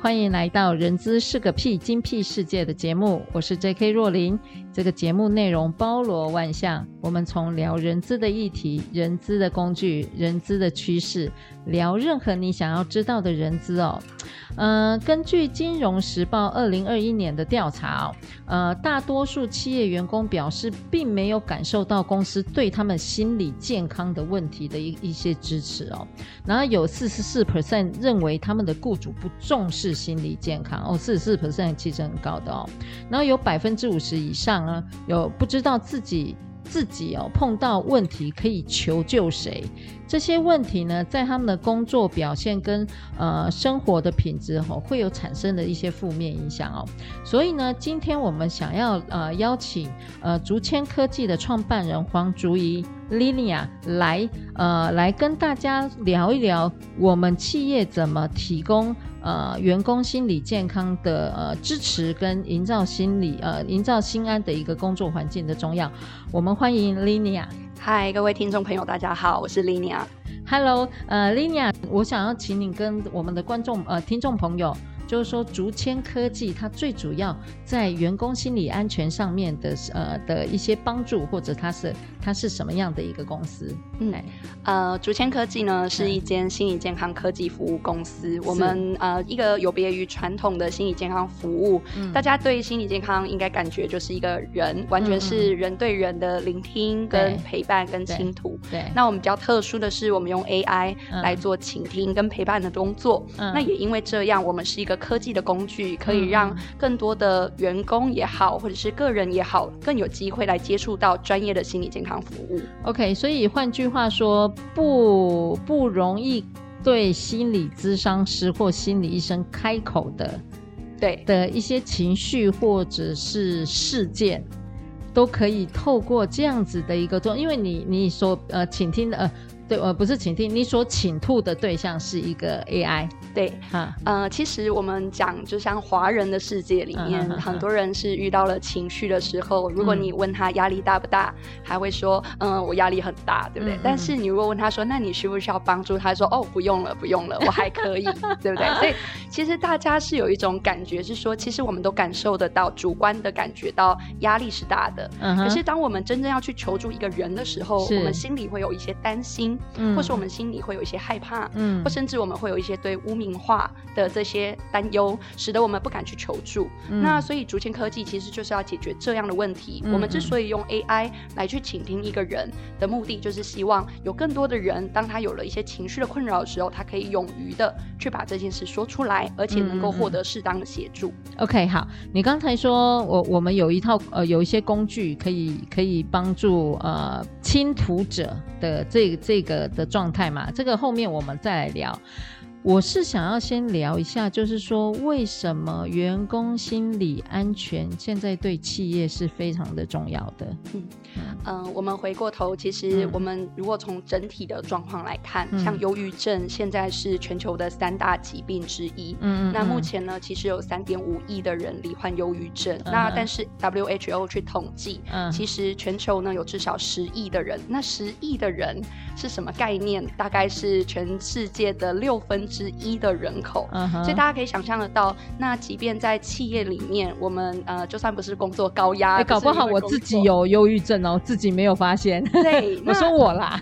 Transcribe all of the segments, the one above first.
欢迎来到《人资是个屁，精屁世界》的节目，我是 J.K. 若琳。这个节目内容包罗万象，我们从聊人资的议题、人资的工具、人资的趋势，聊任何你想要知道的人资哦。呃，根据《金融时报》二零二一年的调查哦，呃，大多数企业员工表示，并没有感受到公司对他们心理健康的问题的一一些支持哦。然后有四十四 percent 认为他们的雇主不重视心理健康哦，四十四 percent 其实很高的哦。然后有百分之五十以上。有不知道自己自己哦碰到问题可以求救谁？这些问题呢，在他们的工作表现跟呃生活的品质哦，会有产生的一些负面影响哦。所以呢，今天我们想要呃邀请呃竹签科技的创办人黄竹怡 Linia 来呃来跟大家聊一聊我们企业怎么提供。呃，员工心理健康的呃支持跟营造心理呃营造心安的一个工作环境的重要，我们欢迎 Linia。嗨，各位听众朋友，大家好，我是 Linia。Hello，呃，Linia，我想要请你跟我们的观众呃听众朋友。就是说，竹签科技它最主要在员工心理安全上面的呃的一些帮助，或者它是它是什么样的一个公司？嗯，呃，竹签科技呢是一间心理健康科技服务公司。我们呃一个有别于传统的心理健康服务，嗯，大家对心理健康应该感觉就是一个人，完全是人对人的聆听跟陪伴跟倾吐。对，对，那我们比较特殊的是，我们用 AI 来做倾听跟陪伴的工作。嗯，那也因为这样，我们是一个。科技的工具可以让更多的员工也好，或者是个人也好，更有机会来接触到专业的心理健康服务。OK，所以换句话说，不不容易对心理咨商师或心理医生开口的，对的一些情绪或者是事件，都可以透过这样子的一个做，因为你你所呃倾听的呃。对，呃，不是倾听，你所倾吐的对象是一个 AI，对，嗯，呃，其实我们讲，就像华人的世界里面，嗯、很多人是遇到了情绪的时候，嗯、如果你问他压力大不大，还会说，嗯，我压力很大，对不对？嗯、但是你如果问他说，那你需不需要帮助？他说，哦，不用了，不用了，我还可以，对不对？所以其实大家是有一种感觉，是说，其实我们都感受得到，主观的感觉到压力是大的。嗯、可是当我们真正要去求助一个人的时候，我们心里会有一些担心。嗯，或是我们心里会有一些害怕，嗯，或甚至我们会有一些对污名化的这些担忧，使得我们不敢去求助。嗯、那所以竹签科技其实就是要解决这样的问题。嗯、我们之所以用 AI 来去倾听一个人的目的，就是希望有更多的人，当他有了一些情绪的困扰的时候，他可以勇于的去把这件事说出来，而且能够获得适当的协助。OK，好，你刚才说我我们有一套呃有一些工具可以可以帮助呃倾吐者的这这个。的状态嘛，这个后面我们再来聊。我是想要先聊一下，就是说为什么员工心理安全现在对企业是非常的重要的。嗯嗯、呃，我们回过头，其实我们如果从整体的状况来看，嗯、像忧郁症现在是全球的三大疾病之一。嗯，嗯，那目前呢，其实有三点五亿的人罹患忧郁症。嗯、那但是 WHO 去统计，嗯、其实全球呢有至少十亿的人。那十亿的人是什么概念？大概是全世界的六分之一的人口，uh huh. 所以大家可以想象得到，那即便在企业里面，我们呃，就算不是工作高压，欸，搞不好我自己有忧郁症哦，自己没有发现。对，我说我啦。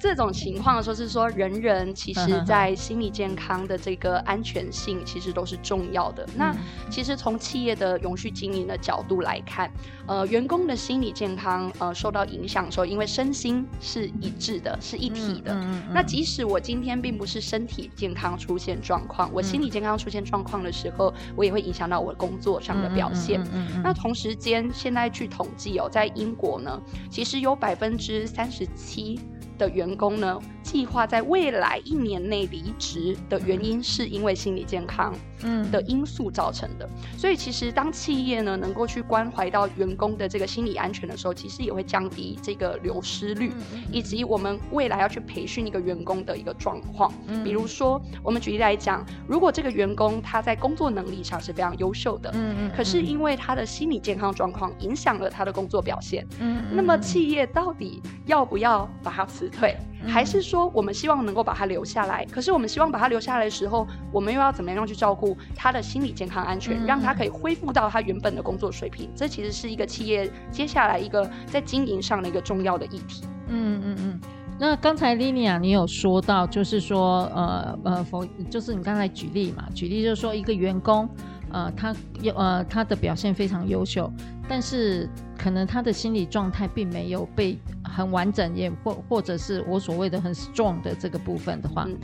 这种情况的时候是说，人人其实在心理健康的这个安全性，其实都是重要的。Uh huh. 那其实从企业的永续经营的角度来看，呃，员工的心理健康呃受到影响的时候，因为身心是一致的，是一体的。Uh. 那即使我今天并不是身体健康出现状况，我心理健康出现状况的时候，嗯、我也会影响到我工作上的表现。那同时间，现在据统计哦，在英国呢，其实有百分之三十七的员工呢，计划在未来一年内离职的原因，是因为心理健康嗯。的因素造成的。嗯、所以其实当企业呢能够去关怀到员工的这个心理安全的时候，其实也会降低这个流失率，嗯、以及我们未来要去培训一个员工的一个状况。嗯、比如说，我们举例来讲，如果这个员工他在工作能力上是非常优秀的，嗯嗯，可是因为他的心理健康状况影响了他的工作表现，嗯，那么企业到底要不要把他辞退？还是说，我们希望能够把他留下来？可是我们希望把他留下来的时候，我们又要怎么样去照顾他的心理健康安全，让他可以恢复到他原本的工作水平？这其实是一个企业接下来一个在经营上的一个重要的议题。嗯嗯嗯。那刚才 Lilia 你有说到，就是说，呃呃，否，就是你刚才举例嘛，举例就是说一个员工。呃，他有呃，他的表现非常优秀，但是可能他的心理状态并没有被很完整，也或或者是我所谓的很 strong 的这个部分的话，嗯、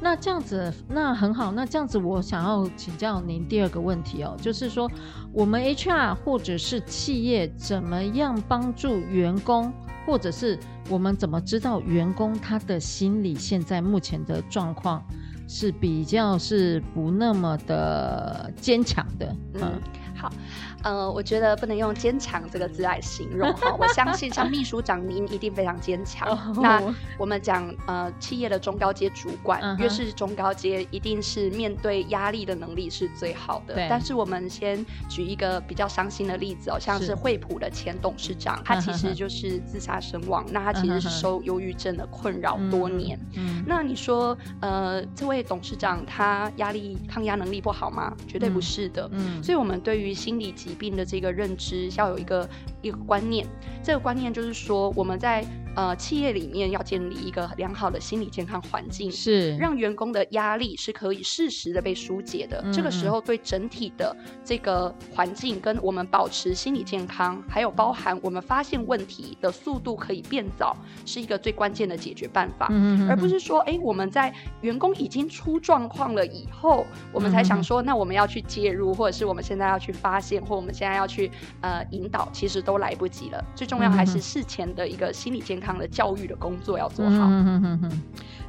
那这样子那很好，那这样子我想要请教您第二个问题哦，就是说我们 HR 或者是企业怎么样帮助员工，或者是我们怎么知道员工他的心理现在目前的状况？是比较是不那么的坚强的，嗯，嗯好。呃，我觉得不能用“坚强”这个字来形容哈。我相信像秘书长您一定非常坚强。那我们讲呃，企业的中高阶主管，越是中高阶，一定是面对压力的能力是最好的。但是我们先举一个比较伤心的例子哦，像是惠普的前董事长，他其实就是自杀身亡。那他其实是受忧郁症的困扰多年。嗯那你说呃，这位董事长他压力抗压能力不好吗？绝对不是的。嗯。所以我们对于心理疾病的这个认知要有一个一个观念，这个观念就是说我们在。呃，企业里面要建立一个良好的心理健康环境，是让员工的压力是可以适时的被疏解的。嗯、这个时候，对整体的这个环境跟我们保持心理健康，还有包含我们发现问题的速度可以变早，是一个最关键的解决办法。而不是说，哎，我们在员工已经出状况了以后，我们才想说，那我们要去介入，或者是我们现在要去发现，或我们现在要去呃引导，其实都来不及了。最重要还是事前的一个心理健康。康的教育的工作要做好。嗯哼哼哼。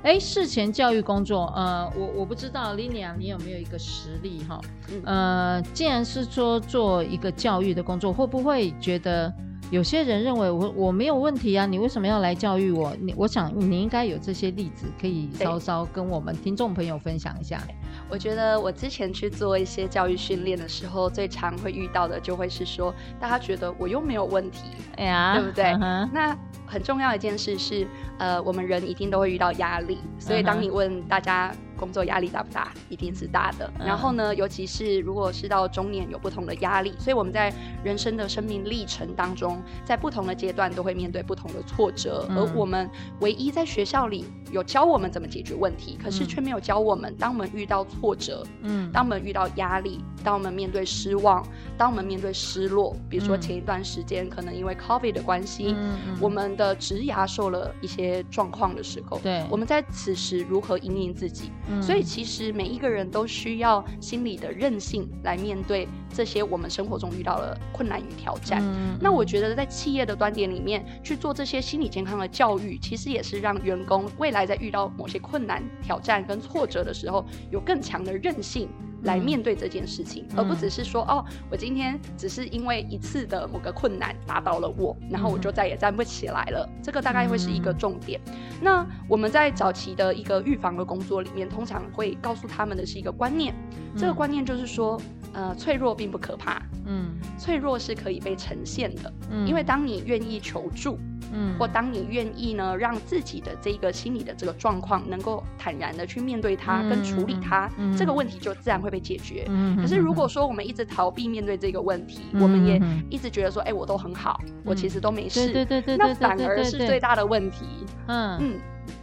哎，事前教育工作，呃，我我不知道 linia 你有没有一个实例哈？呃，既然是说做一个教育的工作，会不会觉得有些人认为我我没有问题啊？你为什么要来教育我？你我想你应该有这些例子，可以稍稍跟我们听众朋友分享一下。我觉得我之前去做一些教育训练的时候，最常会遇到的就会是说，大家觉得我又没有问题，哎呀，对不对？嗯、那很重要的一件事是，呃，我们人一定都会遇到压力，所以当你问大家，工作压力大不大？一定是大的。然后呢，尤其是如果是到中年有不同的压力，所以我们在人生的生命历程当中，在不同的阶段都会面对不同的挫折。而我们唯一在学校里有教我们怎么解决问题，可是却没有教我们，当我们遇到挫折，嗯，当我们遇到压力，当我们面对失望，当我们面对失落，比如说前一段时间可能因为 COVID 的关系，我们的职涯受了一些状况的时候，对，我们在此时如何引领自己？所以其实每一个人都需要心理的韧性来面对这些我们生活中遇到的困难与挑战。嗯、那我觉得在企业的端点里面去做这些心理健康的教育，其实也是让员工未来在遇到某些困难、挑战跟挫折的时候，有更强的韧性。来面对这件事情，嗯、而不只是说哦，我今天只是因为一次的某个困难打倒了我，然后我就再也站不起来了。嗯、这个大概会是一个重点。嗯、那我们在早期的一个预防的工作里面，通常会告诉他们的是一个观念，嗯、这个观念就是说，呃，脆弱并不可怕，嗯，脆弱是可以被呈现的，嗯，因为当你愿意求助。嗯，或当你愿意呢，让自己的这个心理的这个状况能够坦然的去面对它，跟处理它，这个问题就自然会被解决。嗯可是如果说我们一直逃避面对这个问题，我们也一直觉得说，哎，我都很好，我其实都没事，对对对，那反而是最大的问题。嗯。嗯，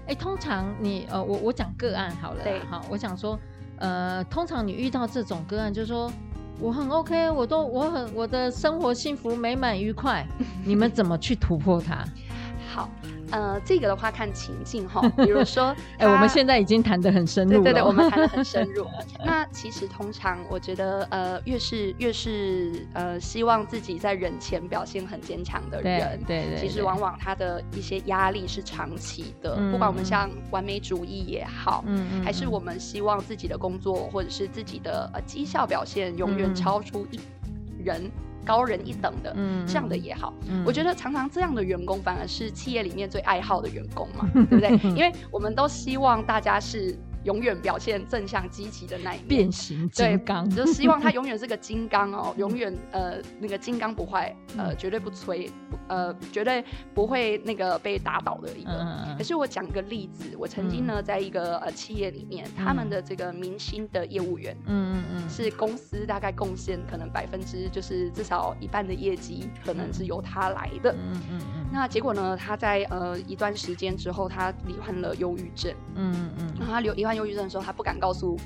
哎，通常你呃，我我讲个案好了，对，好，我想说，呃，通常你遇到这种个案，就是说。我很 OK，我都我很我的生活幸福美满愉快，你们怎么去突破它？好，呃，这个的话看情境哈，比如说，哎，我们现在已经谈得很深入了，对对对，我们谈得很深入。那其实通常我觉得，呃，越是越是呃，希望自己在人前表现很坚强的人，对对，其实往往他的一些压力是长期的。不管我们像完美主义也好，嗯，还是我们希望自己的工作或者是自己的呃绩效表现永远超出一人。高人一等的，嗯，这样的也好，嗯，我觉得常常这样的员工反而是企业里面最爱好的员工嘛，对不对？因为我们都希望大家是。永远表现正向积极的那一面，变形金刚，就希望他 永远是个金刚哦，永远呃那个金刚不坏，呃绝对不摧，呃绝对不会那个被打倒的一个。嗯、可是我讲一个例子，我曾经呢在一个呃企业里面，嗯、他们的这个明星的业务员，嗯嗯嗯，是公司大概贡献可能百分之就是至少一半的业绩，可能是由他来的。嗯嗯嗯。那结果呢，他在呃一段时间之后，他罹患了忧郁症。嗯嗯嗯。然后他罹罹患忧郁症的时候，他不敢告诉，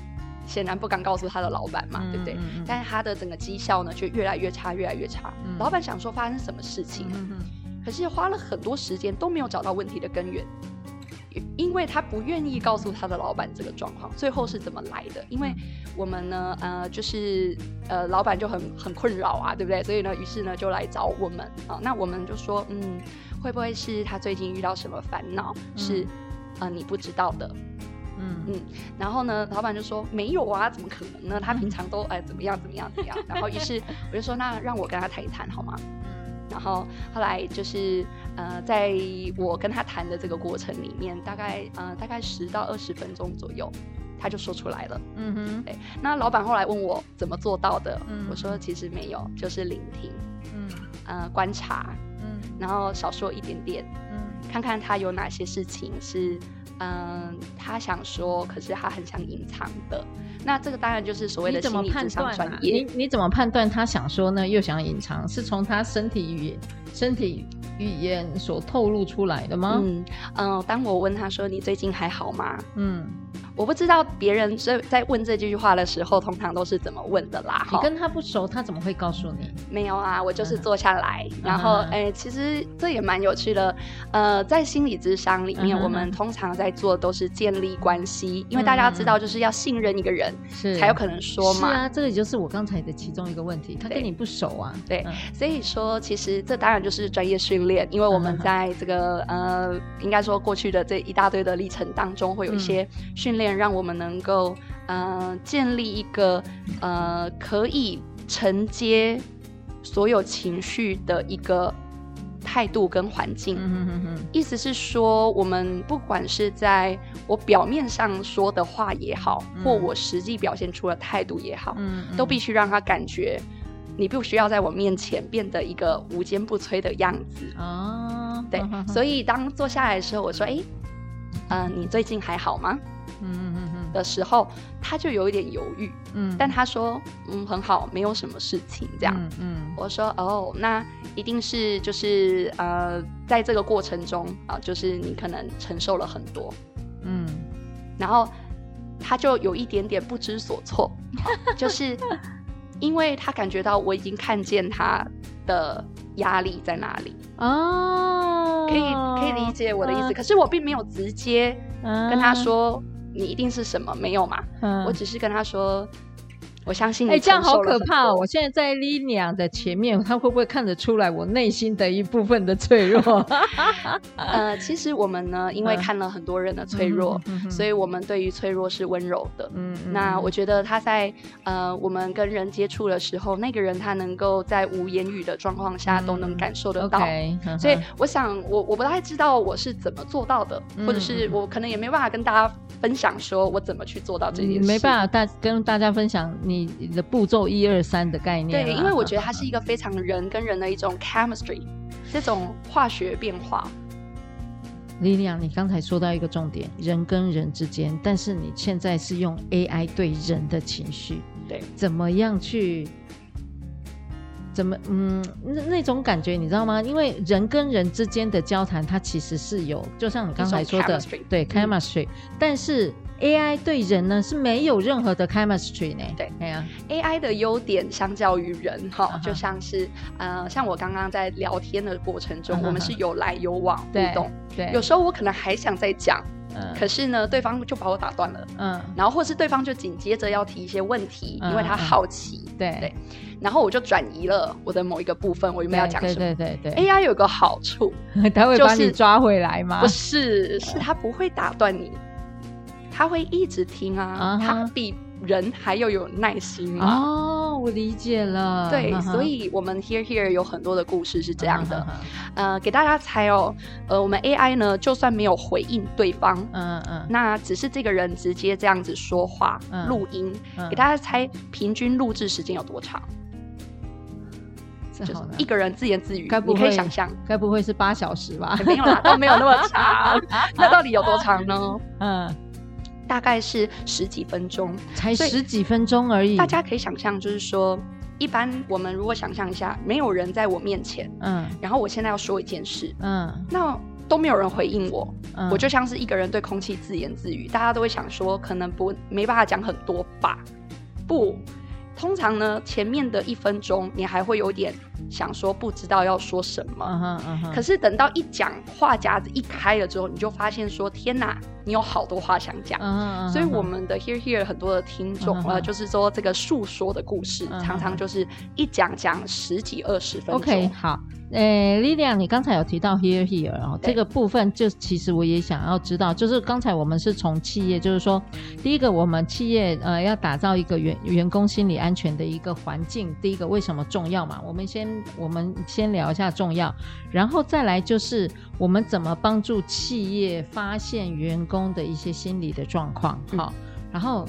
显然不敢告诉他的老板嘛，嗯、对不对？嗯、但是他的整个绩效呢，却越来越差，越来越差。嗯、老板想说发生什么事情，嗯、可是花了很多时间都没有找到问题的根源，因为他不愿意告诉他的老板这个状况。最后是怎么来的？因为我们呢，呃，就是呃，老板就很很困扰啊，对不对？所以呢，于是呢，就来找我们啊。那我们就说，嗯，会不会是他最近遇到什么烦恼？嗯、是呃，你不知道的。嗯嗯，然后呢，老板就说没有啊，怎么可能呢？他平常都哎怎么样怎么样怎么样。然后于是我就说，那让我跟他谈一谈好吗？嗯。然后后来就是呃，在我跟他谈的这个过程里面，大概呃大概十到二十分钟左右，他就说出来了。嗯哼。对。那老板后来问我怎么做到的？嗯。我说其实没有，就是聆听。嗯。呃，观察。嗯。然后少说一点点。嗯。看看他有哪些事情是。嗯，他想说，可是他很想隐藏的。那这个当然就是所谓的心理智商专业。你你怎么判断他想说呢，又想隐藏？是从他身体语言、身体语言所透露出来的吗？嗯嗯，当我问他说：“你最近还好吗？”嗯。我不知道别人在在问这句话的时候，通常都是怎么问的啦。你跟他不熟，他怎么会告诉你？没有啊，我就是坐下来，嗯、然后哎、欸，其实这也蛮有趣的。呃，在心理智商里面，嗯、我们通常在做都是建立关系，嗯、因为大家知道，就是要信任一个人，是才有可能说嘛。是啊，这个也就是我刚才的其中一个问题。他跟你不熟啊，对，嗯、所以说其实这当然就是专业训练，因为我们在这个、嗯、呃，应该说过去的这一大堆的历程当中，会有一些训练。让我们能够，呃，建立一个，呃，可以承接所有情绪的一个态度跟环境。意思是说，我们不管是在我表面上说的话也好，嗯、或我实际表现出的态度也好，嗯嗯，都必须让他感觉，你不需要在我面前变得一个无坚不摧的样子。哦，对。所以当坐下来的时候，我说：“哎，呃，你最近还好吗？”嗯嗯嗯嗯的时候，他就有一点犹豫。嗯，但他说，嗯，很好，没有什么事情这样。嗯，嗯我说，哦，那一定是就是呃，在这个过程中啊、呃，就是你可能承受了很多。嗯，然后他就有一点点不知所措，就是因为他感觉到我已经看见他的压力在哪里。哦，可以可以理解我的意思，呃、可是我并没有直接跟他说。你一定是什么没有嘛？嗯，我只是跟他说。我相信你。哎，这样好可怕哦！我现在在 Lilian 的前面，他会不会看得出来我内心的一部分的脆弱？呃，其实我们呢，因为看了很多人的脆弱，所以我们对于脆弱是温柔的。嗯，那我觉得他在呃，我们跟人接触的时候，那个人他能够在无言语的状况下都能感受得到。所以我想，我我不太知道我是怎么做到的，或者是我可能也没办法跟大家分享，说我怎么去做到这件事。没办法大跟大家分享你。你的步骤一二三的概念，对，因为我觉得它是一个非常人跟人的一种 chemistry，这种化学变化。Lilian，你刚才说到一个重点，人跟人之间，但是你现在是用 AI 对人的情绪，对，怎么样去怎么嗯那那种感觉你知道吗？因为人跟人之间的交谈，它其实是有，就像你刚才说的，对 chemistry，嗯，但是 AI 对人呢是没有任何的 chemistry 呢。对，对啊，AI 的优点相较于人哈，哦，就像是呃，像我刚刚在聊天的过程中，我们是有来有往互动，对，对，有时候我可能还想再讲。嗯可是呢，对方就把我打断了。嗯，然后或是对方就紧接着要提一些问题，嗯、因为他好奇。嗯、对对，然后我就转移了我的某一个部分，我有没有要讲什么？对对对对。AI 有个好处，它会把你抓回来吗？不是，是他不会打断你，他会一直听啊，他比人还要有耐心哦，我理解了。对，所以我们 Here Here 有很多的故事是这样的。呃，给大家猜哦，呃，我们 AI 呢，就算没有回应对方，嗯嗯，那只是这个人直接这样子说话录音，给大家猜平均录制时间有多长？就是一个人自言自语，你可以想象，该不会是八小时吧？没有啦，都没有那么长。那到底有多长呢？嗯。大概是十几分钟，才十几分钟而已。大家可以想象，就是说，一般我们如果想象一下，没有人在我面前，嗯，然后我现在要说一件事，嗯，那都没有人回应我，嗯，我就像是一个人对空气自言自语，大家都会想说，可能不没办法讲很多吧？不，通常呢，前面的一分钟你还会有点想说不知道要说什么，可是等到一讲话夹子一开了之后，你就发现说，天哪！你有好多话想讲，嗯、所以我们的 Here Here 很多的听众，嗯、呃，就是说这个诉说的故事，嗯、常常就是一讲讲十几二十分钟。OK，好，诶、欸，Lilian，你刚才有提到 Here Here 哦，这个部分就其实我也想要知道，就是刚才我们是从企业，就是说第一个我们企业呃要打造一个员员工心理安全的一个环境，第一个为什么重要嘛？我们先我们先聊一下重要，然后再来就是我们怎么帮助企业发现员工。的一些心理的状况，好，然后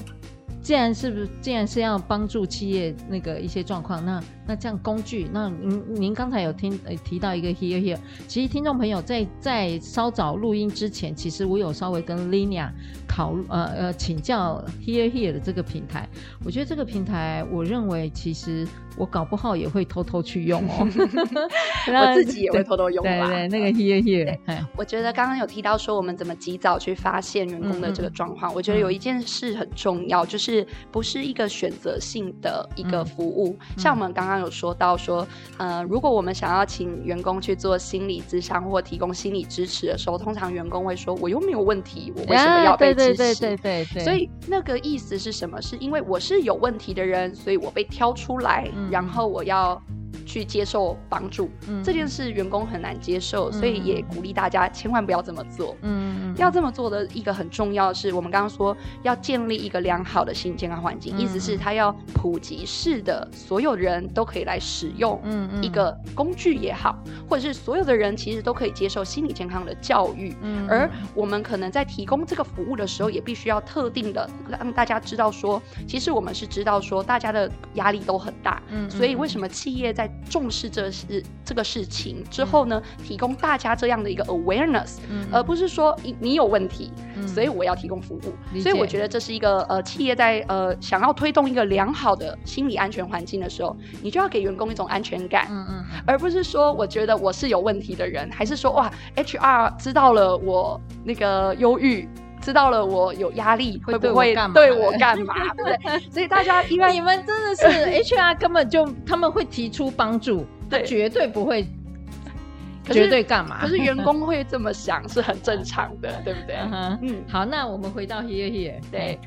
既然是不是，既然是要帮助企业那个一些状况，那那这样工具，那您您刚才有听呃提到一个 here here，其实听众朋友在在稍早录音之前，其实我有稍微跟 Lina 考呃呃请教 here here 的这个平台，我觉得这个平台，我认为其实。我搞不好也会偷偷去用哦，我自己也会偷偷用吧。对对，那个 here here。我觉得刚刚有提到说我们怎么及早去发现员工的这个状况，我觉得有一件事很重要，就是不是一个选择性的一个服务。像我们刚刚有说到说，呃，如果我们想要请员工去做心理咨商或提供心理支持的时候，通常员工会说：“我又没有问题，我为什么要被支持？”对对对对。所以那个意思是什么？是因为我是有问题的人，所以我被挑出来。然后我要。去接受帮助，嗯、这件事员工很难接受，嗯、所以也鼓励大家千万不要这么做。嗯，要这么做的一个很重要的是，我们刚刚说要建立一个良好的心理健康环境，嗯、意思是它要普及式的，所有人都可以来使用。嗯一个工具也好，嗯、或者是所有的人其实都可以接受心理健康的教育。嗯，而我们可能在提供这个服务的时候，也必须要特定的让大家知道说，其实我们是知道说大家的压力都很大。嗯，所以为什么企业在重视这事这个事情之后呢，嗯、提供大家这样的一个 awareness，、嗯、而不是说你你有问题，嗯、所以我要提供服务。所以我觉得这是一个呃企业在呃想要推动一个良好的心理安全环境的时候，你就要给员工一种安全感，嗯嗯，而不是说我觉得我是有问题的人，还是说哇 HR 知道了我那个忧郁。知道了，我有压力，会不会对我干嘛？对 不对？所以大家因为你们真的是 HR，根本就他们会提出帮助，对，绝对不会，绝对干嘛？可是员工会这么想是很正常的，对不对？嗯，好，那我们回到 here here，对。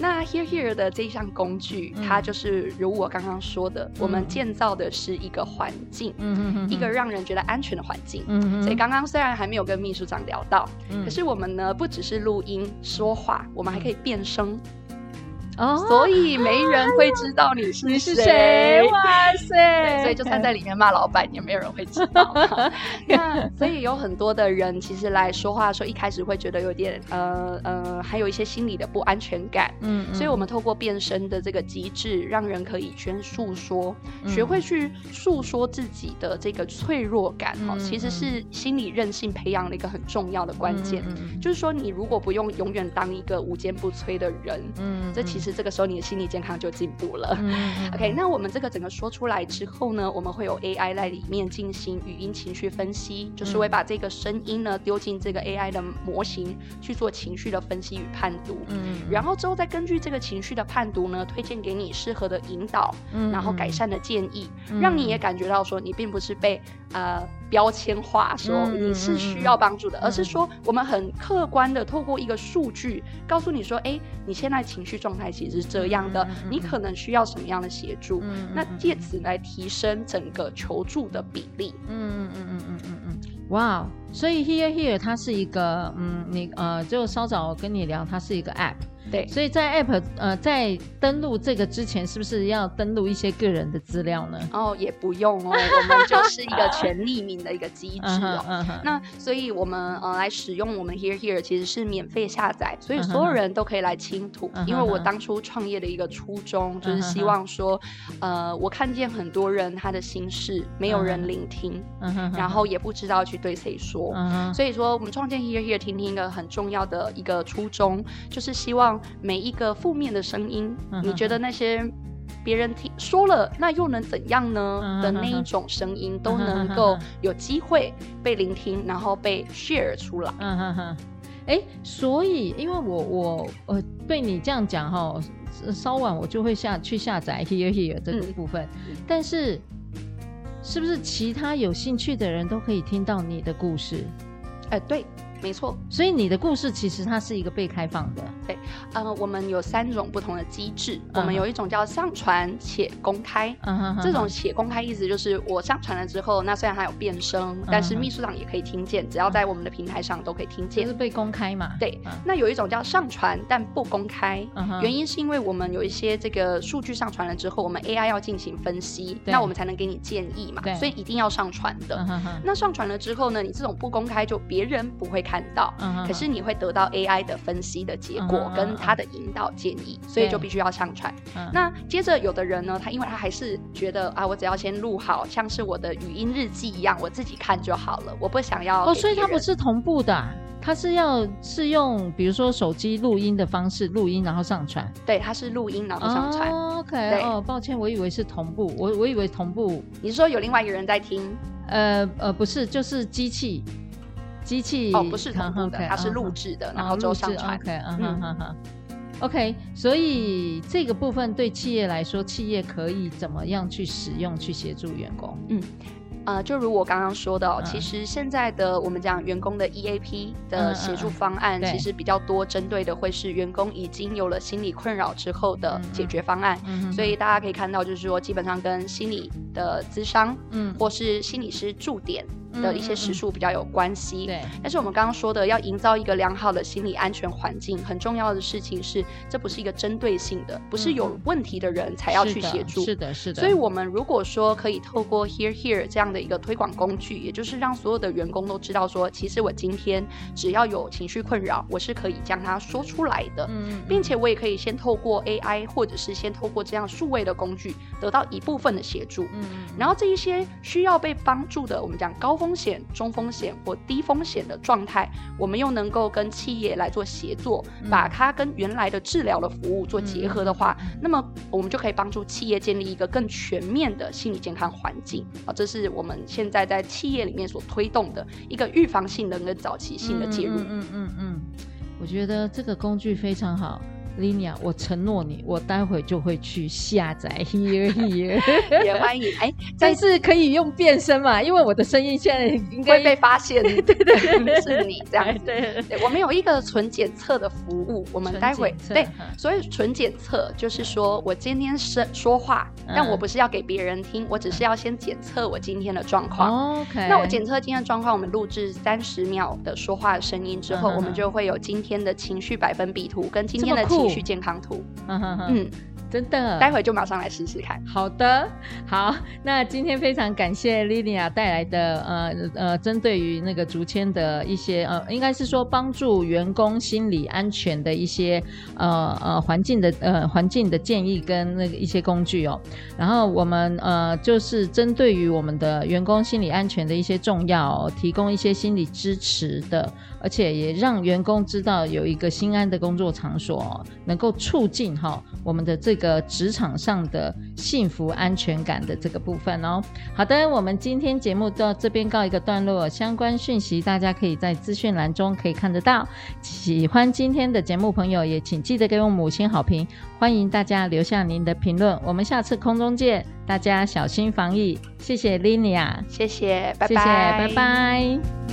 那 Here Here 的这一项工具，嗯、它就是如我刚刚说的，嗯、我们建造的是一个环境，一个让人觉得安全的环境。所以刚刚虽然还没有跟秘书长聊到，嗯、可是我们呢不只是录音说话，我们还可以变声。哦，所以没人会知道你是谁。你是谁？哇塞！所以就算在里面骂老板，也没有人会知道。那所以有很多的人其实来说话的时候，一开始会觉得有点呃呃，还有一些心理的不安全感。嗯，所以我们透过变身的这个机制，让人可以全诉说，学会去诉说自己的这个脆弱感。哈，其实是心理韧性培养的一个很重要的关键。就是说，你如果不用永远当一个无坚不摧的人，嗯，这其实。实这个时候你的心理健康就进步了。嗯、OK，那我们这个整个说出来之后呢，我们会有 AI 在里面进行语音情绪分析，就是会把这个声音呢丢进这个 AI 的模型去做情绪的分析与判读。嗯，然后之后再根据这个情绪的判读呢，推荐给你适合的引导，嗯、然后改善的建议，嗯、让你也感觉到说你并不是被呃。标签化说你是需要帮助的，嗯嗯嗯、而是说我们很客观的透过一个数据告诉你说，哎，你现在情绪状态其实是这样的，你可能需要什么样的协助？那借此来提升整个求助的比例。嗯嗯嗯嗯嗯嗯嗯，哇，所以 Here Here 它是一个，嗯，你呃，就稍早跟你聊，它是一个 App。对，所以在 App 呃在登录这个之前，是不是要登录一些个人的资料呢？哦，也不用哦，我们就是一个全匿名的一个机制哦。uh uh. 那所以我们呃来使用我们 Here Here 其实是免费下载，所以所有人都可以来倾吐。Uh. 因为我当初创业的一个初衷就是希望说，呃，我看见很多人他的心事没有人聆听，uh. 然后也不知道去对谁说，uh. 所以说我们创建 Here Here 听听一个很重要的一个初衷，就是希望。每一个负面的声音，你觉得那些别人听说了，那又能怎样呢？嗯、的那一种声音都能够有机会被聆听，然后被 share 出来。嗯哼哼。哎，所以因为我我呃对你这样讲哈，稍晚我就会下去下载 Here Here 这个部分，嗯、但是是不是其他有兴趣的人都可以听到你的故事？哎，对。没错，所以你的故事其实它是一个被开放的。对，呃，我们有三种不同的机制。Uh. 我们有一种叫上传且公开，uh. 这种且公开意思就是我上传了之后，那虽然它有变声，uh. 但是秘书长也可以听见，只要在我们的平台上都可以听见。就是被公开嘛？对。Uh. 那有一种叫上传但不公开，uh. 原因是因为我们有一些这个数据上传了之后，我们 AI 要进行分析，那我们才能给你建议嘛。对所以一定要上传的。Uh. 那上传了之后呢，你这种不公开就别人不会看到。Uh. 可是你会得到 AI 的分析的结果跟它的引导建议，所以就必须要上传。那接着有的人呢，他因为他还是觉得啊，我只要先录好，像是我的语音日记一样，我自己看就好了，我不想要。哦，所以它不是同步的，它是要是用比如说手机录音的方式录音，然后上传。对，它是录音然后上传。OK，哦，抱歉，我以为是同步，我我以为同步。你是说有另外一个人在听？呃呃，不是，就是机器。机器哦，不是同步的，它是录制的，然后就上传。OK。所以这个部分对企业来说，企业可以怎么样去使用，去协助员工？嗯。呃，就如我刚刚说的，其实现在的我们讲员工的 EAP 的协助方案，其实比较多针对的会是员工已经有了心理困扰之后的解决方案。所以大家可以看到，就是说基本上跟心理的咨商，嗯，或是心理师驻点的一些时数比较有关系。对。但是我们刚刚说的，要营造一个良好的心理安全环境，很重要的事情是，这不是一个针对性的，不是有问题的人才要去协助。是的，是的。所以我们如果说可以透过 Here Here 这样的。一个推广工具，也就是让所有的员工都知道说，其实我今天只要有情绪困扰，我是可以将它说出来的，嗯，并且我也可以先透过 AI 或者是先透过这样数位的工具得到一部分的协助，嗯，然后这一些需要被帮助的，我们讲高风险、中风险或低风险的状态，我们又能够跟企业来做协作，把它跟原来的治疗的服务做结合的话，那么我们就可以帮助企业建立一个更全面的心理健康环境啊，这是我们。现在在企业里面所推动的一个预防性的跟早期性的介入，嗯嗯嗯嗯，我觉得这个工具非常好。Linia，我承诺你，我待会就会去下载 Here Here，也欢迎。哎，但是可以用变声嘛？因为我的声音现在应该会被发现，对对对，是你这样子。对，我们有一个纯检测的服务，我们待会对，所以纯检测就是说我今天是说话，但我不是要给别人听，我只是要先检测我今天的状况。OK，那我检测今天的状况，我们录制三十秒的说话的声音之后，我们就会有今天的情绪百分比图跟今天的情。去健康图，嗯哼哼，嗯，真的，待会就马上来试试看。好的，好，那今天非常感谢 Lilia 带来的呃呃，针对于那个竹签的一些呃，应该是说帮助员工心理安全的一些呃呃环境的呃环境的建议跟那个一些工具哦。然后我们呃就是针对于我们的员工心理安全的一些重要哦，提供一些心理支持的。而且也让员工知道有一个心安的工作场所，能够促进哈我们的这个职场上的幸福安全感的这个部分哦。好的，我们今天节目到这边告一个段落，相关讯息大家可以在资讯栏中可以看得到。喜欢今天的节目朋友也请记得给我们五星好评，欢迎大家留下您的评论。我们下次空中见，大家小心防疫，谢谢 Linia，谢谢，拜拜，谢谢，拜拜。